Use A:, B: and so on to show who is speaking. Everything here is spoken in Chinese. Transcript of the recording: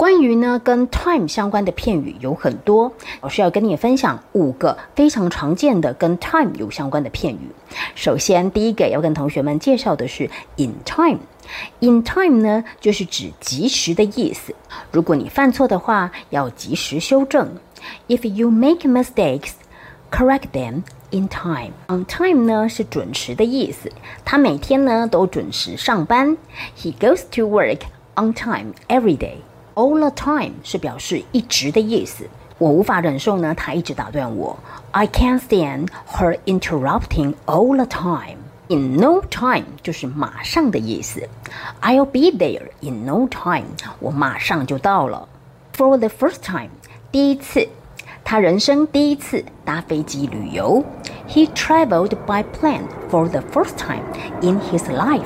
A: 关于呢跟 time 相关的片语有很多，老师要跟你分享五个非常常见的跟 time 有相关的片语。首先，第一个要跟同学们介绍的是 in time。in time 呢，就是指及时的意思。如果你犯错的话，要及时修正。If you make mistakes, correct them in time. On time 呢是准时的意思。他每天呢都准时上班。He goes to work on time every day. All the time 是表示一直的意思。我无法忍受呢，他一直打断我。I can't stand her interrupting all the time. In no time 就是马上的意思。I'll be there in no time. 我马上就到了。For the first time 第一次，他人生第一次搭飞机旅游。He traveled by plane for the first time in his life.